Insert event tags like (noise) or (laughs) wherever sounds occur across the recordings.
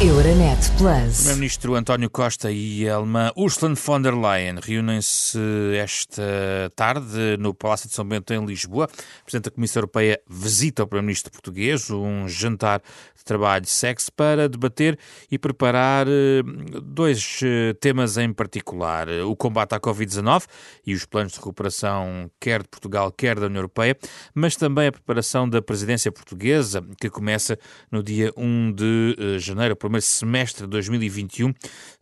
Euronet Plus. Primeiro-Ministro António Costa e a alemã Ursula von der Leyen reúnem-se esta tarde no Palácio de São Bento, em Lisboa. O Presidente da Comissão Europeia visita o Primeiro-Ministro português, um jantar de trabalho sexo para debater e preparar eh, dois eh, temas em particular: o combate à Covid-19 e os planos de recuperação, quer de Portugal, quer da União Europeia, mas também a preparação da presidência portuguesa, que começa no dia 1 de eh, janeiro primeiro semestre de 2021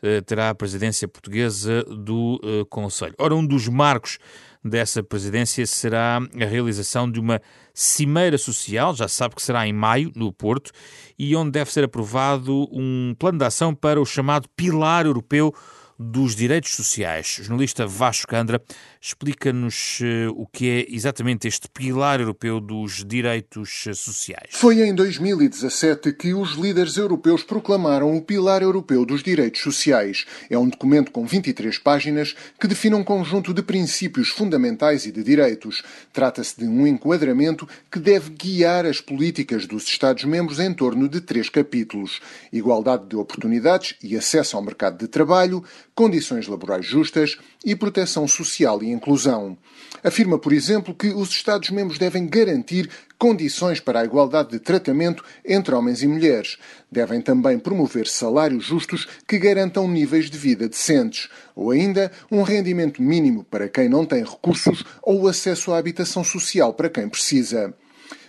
eh, terá a presidência portuguesa do eh, Conselho. Ora, um dos marcos dessa presidência será a realização de uma cimeira social, já sabe que será em maio, no Porto, e onde deve ser aprovado um plano de ação para o chamado Pilar Europeu dos Direitos Sociais. O jornalista Vasco Candra explica-nos uh, o que é exatamente este pilar europeu dos direitos sociais. Foi em 2017 que os líderes europeus proclamaram o Pilar Europeu dos Direitos Sociais. É um documento com 23 páginas que define um conjunto de princípios fundamentais e de direitos. Trata-se de um enquadramento que deve guiar as políticas dos Estados-membros em torno de três capítulos: igualdade de oportunidades e acesso ao mercado de trabalho, condições laborais justas e proteção social e inclusão. Afirma, por exemplo, que os Estados-membros devem garantir condições para a igualdade de tratamento entre homens e mulheres. Devem também promover salários justos que garantam níveis de vida decentes, ou ainda um rendimento mínimo para quem não tem recursos ou acesso à habitação social para quem precisa.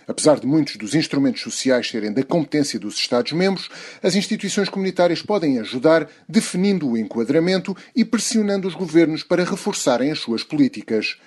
Apesar de muitos dos instrumentos sociais serem da competência dos Estados-membros, as instituições comunitárias podem ajudar definindo o enquadramento e pressionando os governos para reforçarem as suas políticas.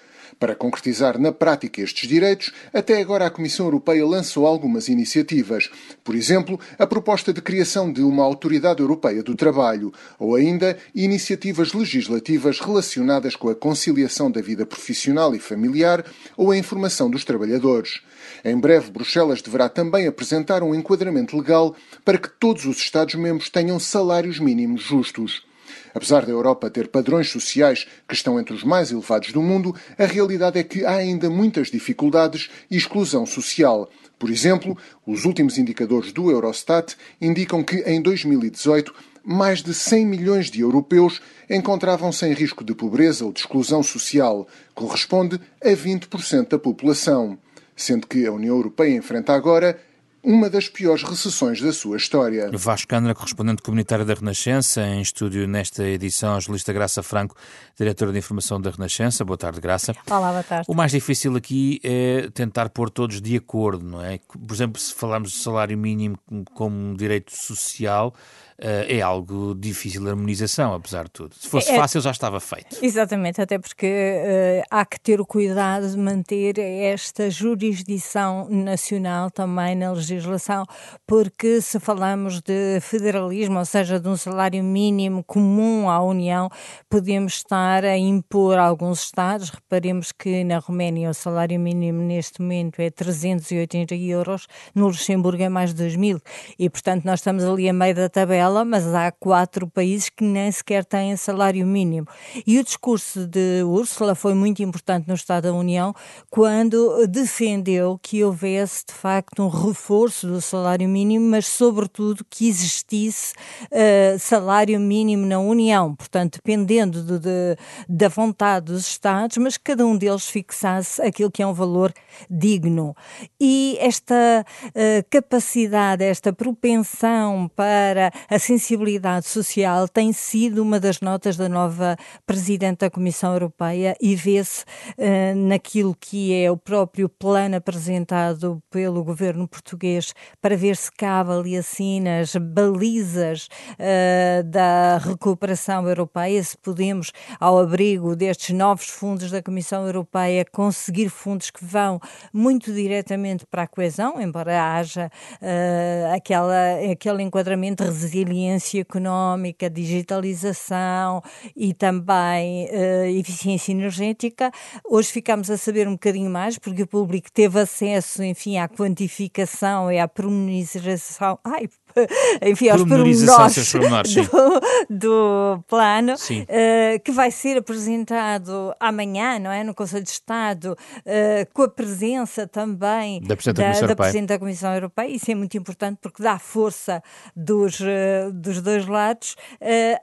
Para concretizar na prática estes direitos, até agora a Comissão Europeia lançou algumas iniciativas. Por exemplo, a proposta de criação de uma Autoridade Europeia do Trabalho, ou ainda iniciativas legislativas relacionadas com a conciliação da vida profissional e familiar ou a informação dos trabalhadores. Em breve, Bruxelas deverá também apresentar um enquadramento legal para que todos os Estados-membros tenham salários mínimos justos. Apesar da Europa ter padrões sociais que estão entre os mais elevados do mundo, a realidade é que há ainda muitas dificuldades e exclusão social. Por exemplo, os últimos indicadores do Eurostat indicam que em 2018 mais de 100 milhões de europeus encontravam-se em risco de pobreza ou de exclusão social, corresponde a 20% da população sendo que a União Europeia enfrenta agora uma das piores recessões da sua história. Vasco Cândara, correspondente comunitário da Renascença, em estúdio nesta edição, a jornalista Graça Franco, diretora de informação da Renascença. Boa tarde, Graça. Olá, boa tarde. O mais difícil aqui é tentar pôr todos de acordo, não é? Por exemplo, se falarmos de salário mínimo como um direito social, é algo difícil de harmonização, apesar de tudo. Se fosse é, é, fácil, já estava feito. Exatamente, até porque uh, há que ter o cuidado de manter esta jurisdição nacional também na legislação, porque se falamos de federalismo, ou seja, de um salário mínimo comum à União, podemos estar a impor a alguns Estados. Reparemos que na Roménia o salário mínimo neste momento é 380 euros, no Luxemburgo é mais de 2 mil, e portanto nós estamos ali a meio da tabela mas há quatro países que nem sequer têm salário mínimo. E o discurso de Ursula foi muito importante no Estado da União quando defendeu que houvesse de facto um reforço do salário mínimo, mas sobretudo que existisse uh, salário mínimo na União, portanto, dependendo de, de, da vontade dos Estados, mas cada um deles fixasse aquilo que é um valor digno. E esta uh, capacidade, esta propensão para a sensibilidade social tem sido uma das notas da nova Presidente da Comissão Europeia e vê-se uh, naquilo que é o próprio plano apresentado pelo governo português para ver se cabe ali assim nas balizas uh, da recuperação europeia, se podemos, ao abrigo destes novos fundos da Comissão Europeia, conseguir fundos que vão muito diretamente para a coesão, embora haja uh, aquela, aquele enquadramento resiliente resiliência económica, digitalização e também uh, eficiência energética. Hoje ficamos a saber um bocadinho mais, porque o público teve acesso, enfim, à quantificação e à promonização. Ai, (laughs) enfim, aos pormenores do, do plano, uh, que vai ser apresentado amanhã, não é? No Conselho de Estado, uh, com a presença também da Presidente da, da, da, Presidente da Comissão Europeia. Isso é muito importante porque dá força dos uh, dos dois lados,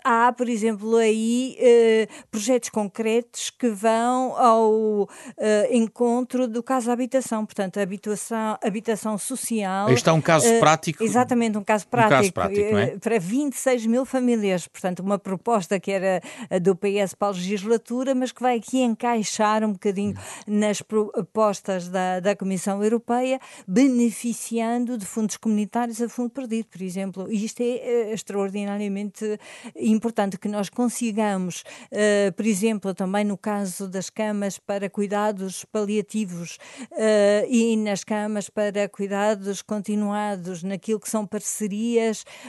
há, por exemplo, aí projetos concretos que vão ao encontro do caso habitação, portanto, habitação, habitação social. Aí está um caso prático. Exatamente, um caso prático, um caso prático é? para 26 mil famílias, portanto, uma proposta que era do PS para a legislatura, mas que vai aqui encaixar um bocadinho nas propostas da, da Comissão Europeia, beneficiando de fundos comunitários a fundo perdido, por exemplo. E isto é, é extraordinariamente importante que nós consigamos, uh, por exemplo, também no caso das camas para cuidados paliativos uh, e nas camas para cuidados continuados, naquilo que são parcerias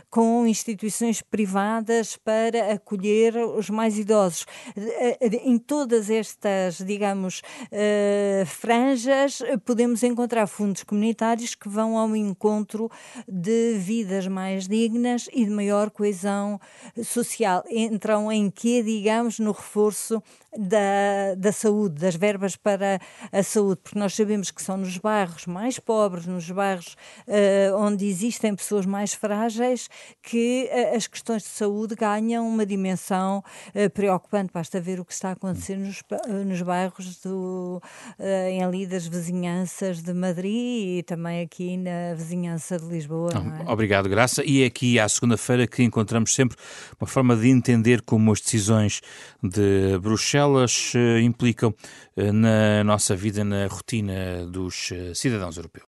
com instituições privadas para acolher os mais idosos. Uh, em todas estas, digamos, franjas, podemos encontrar fundos comunitários que vão ao encontro de vidas mais dignas e de maior coesão social. Entram em que, digamos, no reforço da, da saúde, das verbas para a saúde, porque nós sabemos que são nos bairros mais pobres, nos bairros uh, onde existem pessoas mais frágeis, que uh, as questões de saúde ganham uma dimensão uh, preocupante. Basta ver o que está a acontecer nos, nos bairros do, em ali das vizinhanças de Madrid e também aqui na vizinhança de Lisboa. É? Obrigado, Graça. E é aqui à segunda-feira que encontramos sempre uma forma de entender como as decisões de Bruxelas eh, implicam eh, na nossa vida, na rotina dos eh, cidadãos europeus.